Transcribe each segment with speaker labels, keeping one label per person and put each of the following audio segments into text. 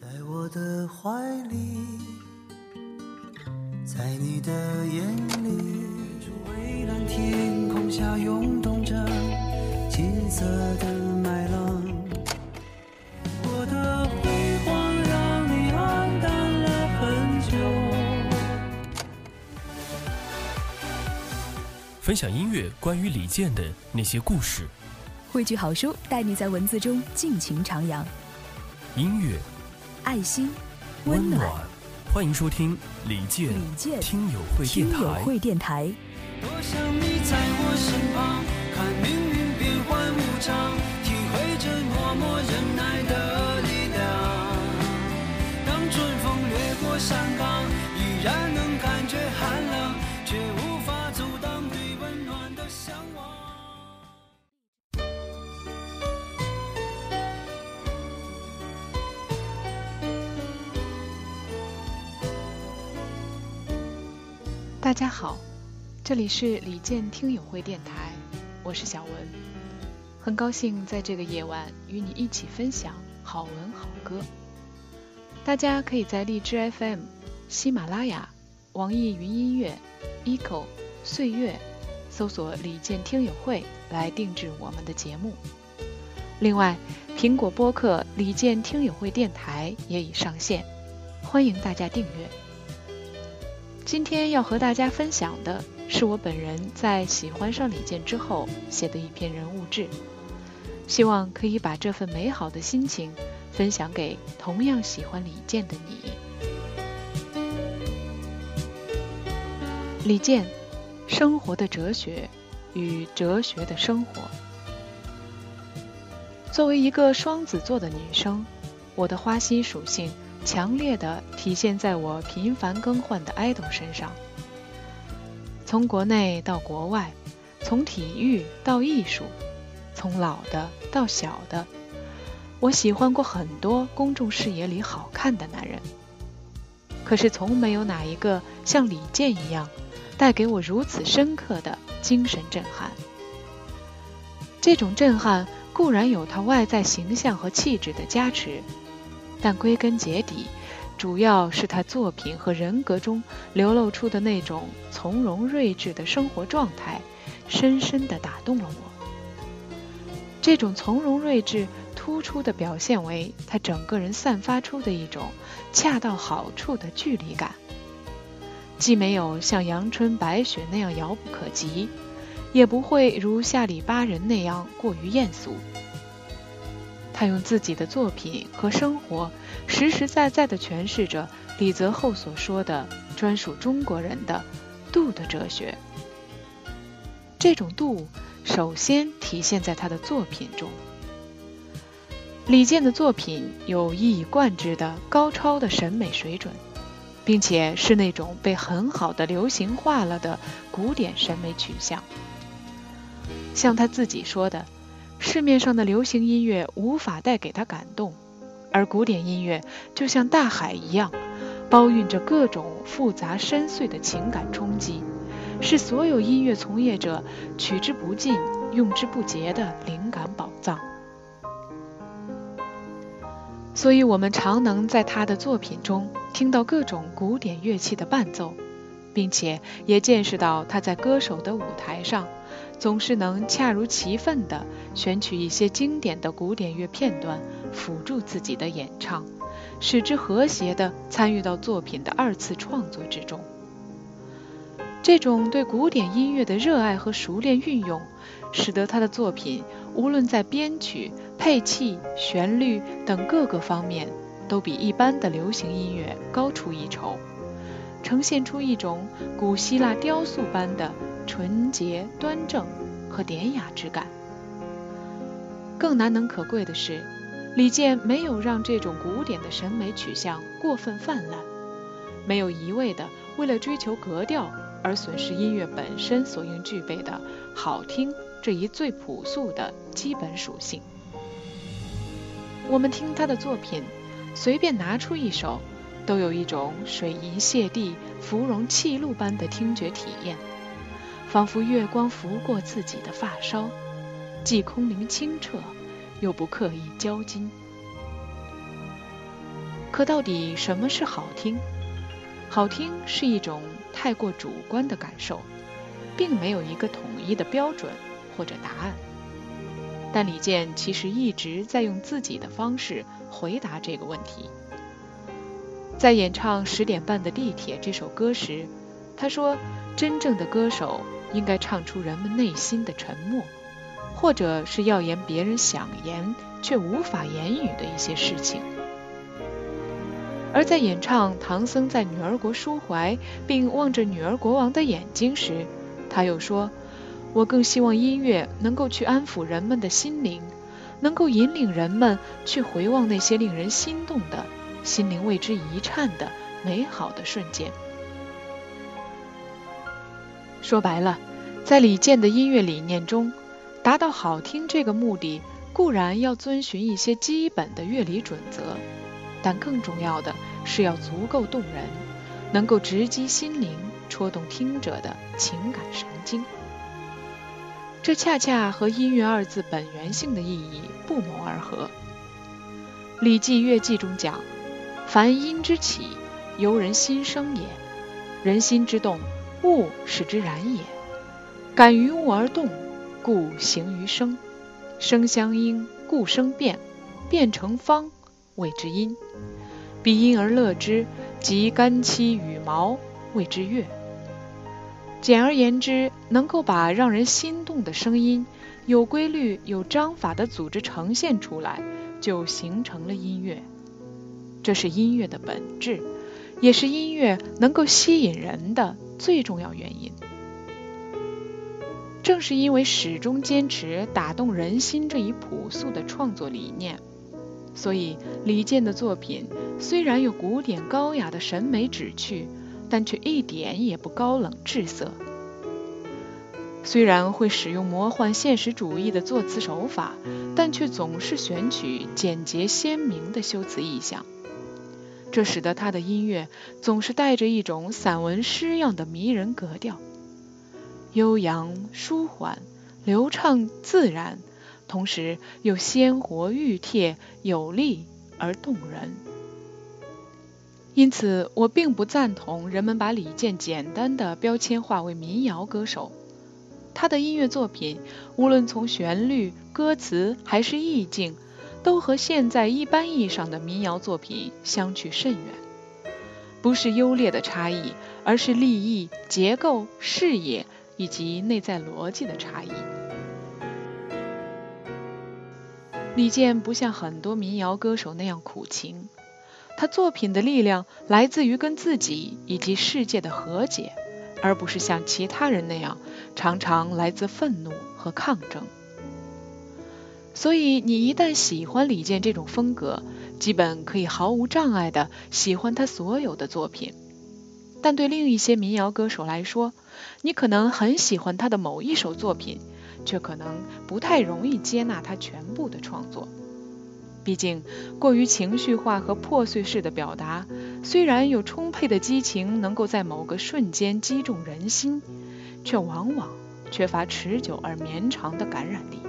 Speaker 1: 在我的怀里，在你的眼里，蔚蓝天空下涌动着金色的麦浪。我的辉煌让你黯淡了很久。
Speaker 2: 分享音乐关于李健的那些故事，
Speaker 3: 汇聚好书，带你在文字中尽情徜徉。
Speaker 2: 音乐
Speaker 3: 爱心，
Speaker 2: 温
Speaker 3: 暖。
Speaker 2: 欢迎收听李健
Speaker 3: 李健
Speaker 2: 听友会
Speaker 3: 听友
Speaker 2: 电台。
Speaker 3: 会电台，
Speaker 1: 多想你在我身旁，看命运变幻无常，体会着默默忍耐的力量。当春风掠过山
Speaker 4: 大家好，这里是李健听友会电台，我是小文，很高兴在这个夜晚与你一起分享好文好歌。大家可以在荔枝 FM、喜马拉雅、网易云音乐、eco、岁月搜索“李健听友会”来定制我们的节目。另外，苹果播客“李健听友会电台”也已上线，欢迎大家订阅。今天要和大家分享的是我本人在喜欢上李健之后写的一篇人物志，希望可以把这份美好的心情分享给同样喜欢李健的你。李健，生活的哲学与哲学的生活。作为一个双子座的女生，我的花心属性强烈的体现在我频繁更换的 idol 身上。从国内到国外，从体育到艺术，从老的到小的，我喜欢过很多公众视野里好看的男人。可是从没有哪一个像李健一样，带给我如此深刻的精神震撼。这种震撼固然有他外在形象和气质的加持，但归根结底，主要是他作品和人格中流露出的那种从容睿智的生活状态，深深地打动了我。这种从容睿智突出的表现为他整个人散发出的一种恰到好处的距离感，既没有像阳春白雪那样遥不可及，也不会如下里巴人那样过于艳俗。他用自己的作品和生活，实实在在地诠释着李泽厚所说的专属中国人的“度”的哲学。这种度，首先体现在他的作品中。李健的作品有一以贯之的高超的审美水准，并且是那种被很好的流行化了的古典审美取向。像他自己说的。市面上的流行音乐无法带给他感动，而古典音乐就像大海一样，包蕴着各种复杂深邃的情感冲击，是所有音乐从业者取之不尽、用之不竭的灵感宝藏。所以，我们常能在他的作品中听到各种古典乐器的伴奏，并且也见识到他在歌手的舞台上。总是能恰如其分地选取一些经典的古典乐片段，辅助自己的演唱，使之和谐地参与到作品的二次创作之中。这种对古典音乐的热爱和熟练运用，使得他的作品无论在编曲、配器、旋律等各个方面，都比一般的流行音乐高出一筹，呈现出一种古希腊雕塑般的。纯洁、端正和典雅之感。更难能可贵的是，李健没有让这种古典的审美取向过分泛滥，没有一味的为了追求格调而损失音乐本身所应具备的好听这一最朴素的基本属性。我们听他的作品，随便拿出一首，都有一种水银泻地、芙蓉泣露般的听觉体验。仿佛月光拂过自己的发梢，既空灵清澈，又不刻意交金。可到底什么是好听？好听是一种太过主观的感受，并没有一个统一的标准或者答案。但李健其实一直在用自己的方式回答这个问题。在演唱《十点半的地铁》这首歌时，他说：“真正的歌手应该唱出人们内心的沉默，或者是要言别人想言却无法言语的一些事情。”而在演唱《唐僧在女儿国抒怀》并望着女儿国王的眼睛时，他又说：“我更希望音乐能够去安抚人们的心灵，能够引领人们去回望那些令人心动的、心灵为之一颤的美好的瞬间。”说白了，在李健的音乐理念中，达到好听这个目的，固然要遵循一些基本的乐理准则。但更重要的是要足够动人，能够直击心灵，戳动听者的情感神经。这恰恰和“音乐”二字本源性的意义不谋而合。《礼记乐记》中讲：“凡音之起，由人心生也。人心之动，物使之然也。感于物而动，故形于声。声相应，故声变。变成方。”谓之音，彼音而乐之，即肝气羽毛，谓之乐。简而言之，能够把让人心动的声音有规律、有章法的组织呈现出来，就形成了音乐。这是音乐的本质，也是音乐能够吸引人的最重要原因。正是因为始终坚持打动人心这一朴素的创作理念。所以，李健的作品虽然有古典高雅的审美旨趣，但却一点也不高冷滞涩。虽然会使用魔幻现实主义的作词手法，但却总是选取简洁鲜明的修辞意象。这使得他的音乐总是带着一种散文诗样的迷人格调，悠扬、舒缓、流畅、自然。同时又鲜活、熨帖、有力而动人，因此我并不赞同人们把李健简单的标签化为民谣歌手。他的音乐作品，无论从旋律、歌词还是意境，都和现在一般意义上的民谣作品相去甚远。不是优劣的差异，而是立意、结构、视野以及内在逻辑的差异。李健不像很多民谣歌手那样苦情，他作品的力量来自于跟自己以及世界的和解，而不是像其他人那样常常来自愤怒和抗争。所以，你一旦喜欢李健这种风格，基本可以毫无障碍的喜欢他所有的作品。但对另一些民谣歌手来说，你可能很喜欢他的某一首作品。却可能不太容易接纳他全部的创作，毕竟过于情绪化和破碎式的表达，虽然有充沛的激情能够在某个瞬间击中人心，却往往缺乏持久而绵长的感染力。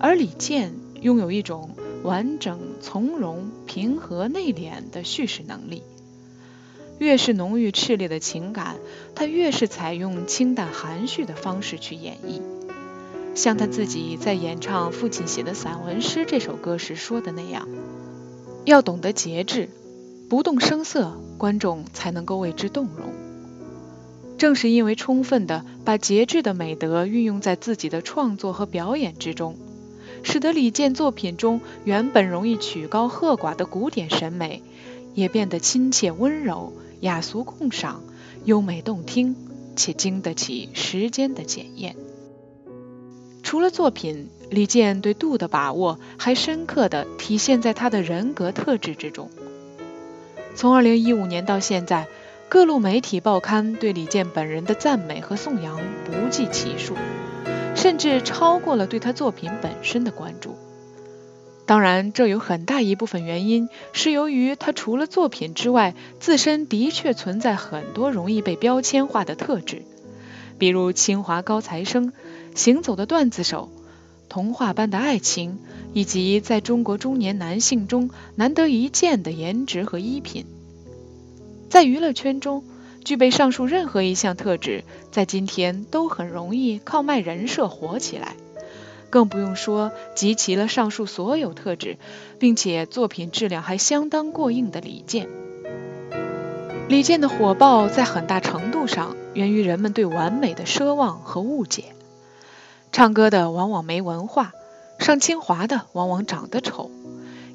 Speaker 4: 而李健拥有一种完整、从容、平和、内敛的叙事能力。越是浓郁炽烈的情感，他越是采用清淡含蓄的方式去演绎。像他自己在演唱父亲写的散文诗这首歌时说的那样：“要懂得节制，不动声色，观众才能够为之动容。”正是因为充分的把节制的美德运用在自己的创作和表演之中，使得李健作品中原本容易曲高和寡的古典审美，也变得亲切温柔。雅俗共赏，优美动听，且经得起时间的检验。除了作品，李健对度的把握还深刻地体现在他的人格特质之中。从2015年到现在，各路媒体报刊对李健本人的赞美和颂扬不计其数，甚至超过了对他作品本身的关注。当然，这有很大一部分原因是由于他除了作品之外，自身的确存在很多容易被标签化的特质，比如清华高材生、行走的段子手、童话般的爱情、以及在中国中年男性中难得一见的颜值和衣品。在娱乐圈中，具备上述任何一项特质，在今天都很容易靠卖人设火起来。更不用说集齐了上述所有特质，并且作品质量还相当过硬的李健。李健的火爆在很大程度上源于人们对完美的奢望和误解。唱歌的往往没文化，上清华的往往长得丑，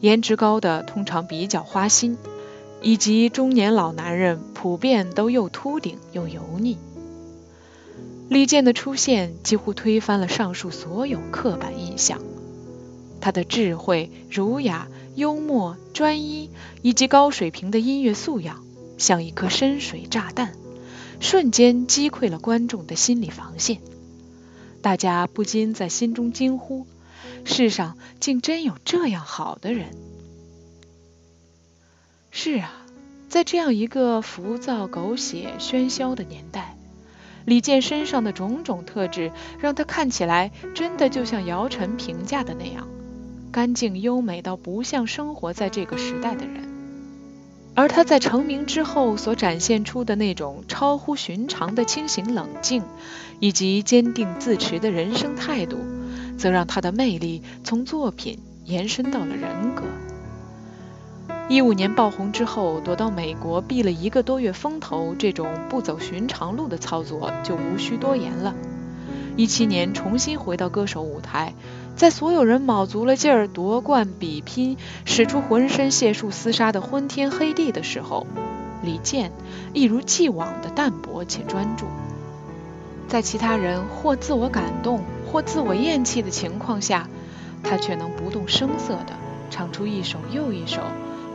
Speaker 4: 颜值高的通常比较花心，以及中年老男人普遍都又秃顶又油腻。李健的出现几乎推翻了上述所有刻板印象。他的智慧、儒雅、幽默、专一以及高水平的音乐素养，像一颗深水炸弹，瞬间击溃了观众的心理防线。大家不禁在心中惊呼：世上竟真有这样好的人！是啊，在这样一个浮躁、狗血、喧嚣的年代。李健身上的种种特质，让他看起来真的就像姚晨评价的那样，干净优美到不像生活在这个时代的人。而他在成名之后所展现出的那种超乎寻常的清醒冷静，以及坚定自持的人生态度，则让他的魅力从作品延伸到了人格。一五年爆红之后，躲到美国避了一个多月风头，这种不走寻常路的操作就无需多言了。一七年重新回到歌手舞台，在所有人卯足了劲儿夺冠比拼，使出浑身解数厮杀的昏天黑地的时候，李健一如既往的淡泊且专注。在其他人或自我感动或自我厌弃的情况下，他却能不动声色地唱出一首又一首。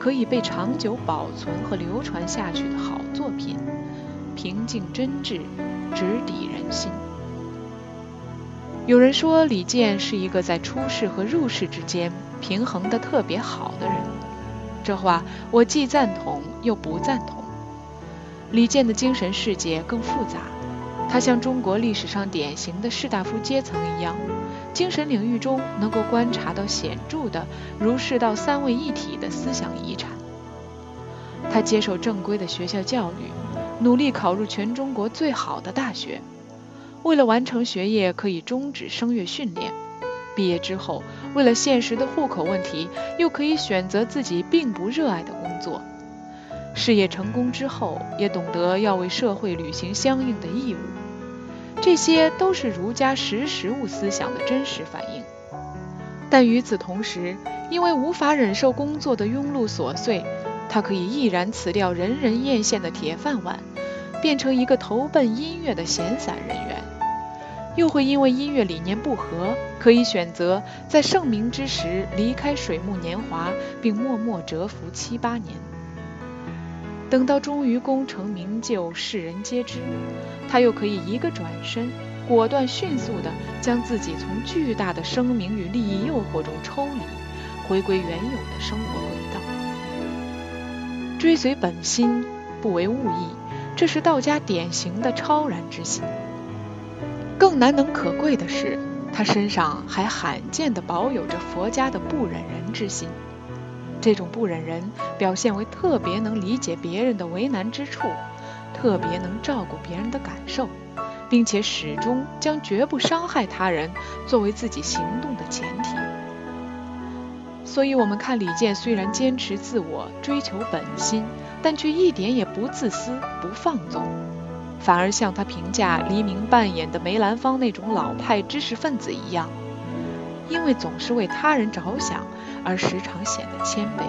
Speaker 4: 可以被长久保存和流传下去的好作品，平静真挚，直抵人心。有人说李健是一个在出世和入世之间平衡的特别好的人，这话我既赞同又不赞同。李健的精神世界更复杂，他像中国历史上典型的士大夫阶层一样。精神领域中能够观察到显著的儒释道三位一体的思想遗产。他接受正规的学校教育，努力考入全中国最好的大学。为了完成学业，可以终止声乐训练。毕业之后，为了现实的户口问题，又可以选择自己并不热爱的工作。事业成功之后，也懂得要为社会履行相应的义务。这些都是儒家识时务思想的真实反映，但与此同时，因为无法忍受工作的庸碌琐碎，他可以毅然辞掉人人艳羡的铁饭碗，变成一个投奔音乐的闲散人员；又会因为音乐理念不合，可以选择在盛名之时离开水木年华，并默默蛰伏七八年。等到终于功成名就，世人皆知，他又可以一个转身，果断迅速地将自己从巨大的声名与利益诱惑中抽离，回归原有的生活轨道。追随本心，不为物役，这是道家典型的超然之心。更难能可贵的是，他身上还罕见地保有着佛家的不忍人之心。这种不忍人，表现为特别能理解别人的为难之处，特别能照顾别人的感受，并且始终将绝不伤害他人作为自己行动的前提。所以，我们看李健虽然坚持自我、追求本心，但却一点也不自私、不放纵，反而像他评价黎明扮演的梅兰芳那种老派知识分子一样，因为总是为他人着想。而时常显得谦卑，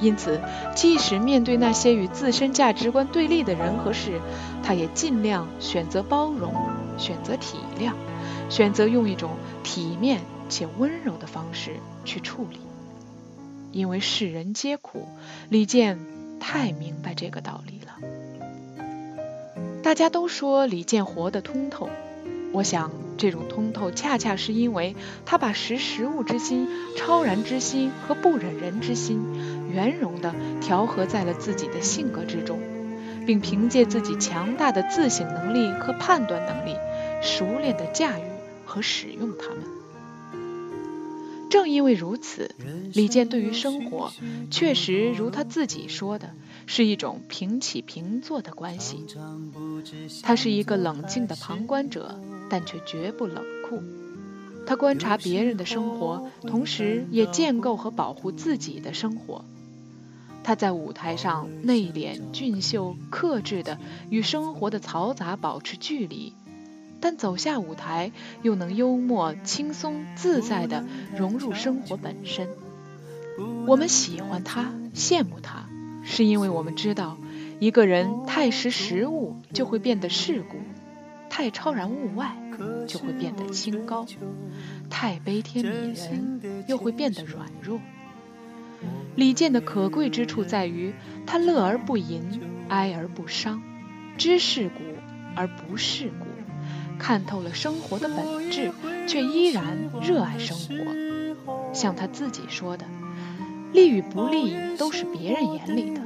Speaker 4: 因此，即使面对那些与自身价值观对立的人和事，他也尽量选择包容，选择体谅，选择用一种体面且温柔的方式去处理。因为世人皆苦，李健太明白这个道理了。大家都说李健活得通透。我想，这种通透恰恰是因为他把识时务之心、超然之心和不忍人之心圆融地调和在了自己的性格之中，并凭借自己强大的自省能力和判断能力，熟练地驾驭和使用它们。正因为如此，李健对于生活确实如他自己说的，是一种平起平坐的关系。他是一个冷静的旁观者，但却绝不冷酷。他观察别人的生活，同时也建构和保护自己的生活。他在舞台上内敛、俊秀、克制的与生活的嘈杂保持距离。但走下舞台，又能幽默、轻松、自在地融入生活本身。我们喜欢他，羡慕他，是因为我们知道，一个人太识时务，就会变得世故；太超然物外，就会变得清高；太悲天悯人，又会变得软弱。李健的可贵之处在于，他乐而不淫，哀而不伤，知世故而不世故。看透了生活的本质，却依然热爱生活。像他自己说的：“利与不利都是别人眼里的。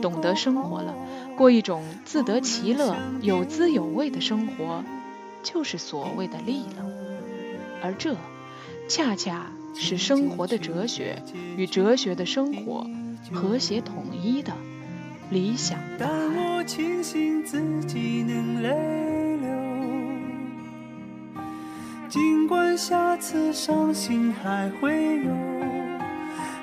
Speaker 4: 懂得生活了，过一种自得其乐、有滋有味的生活，就是所谓的利了。而这，恰恰是生活的哲学与哲学的生活和谐统一的理想答案。”
Speaker 1: 尽管下次伤心还会有，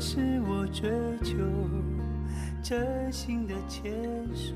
Speaker 1: 是我追求真心的牵手，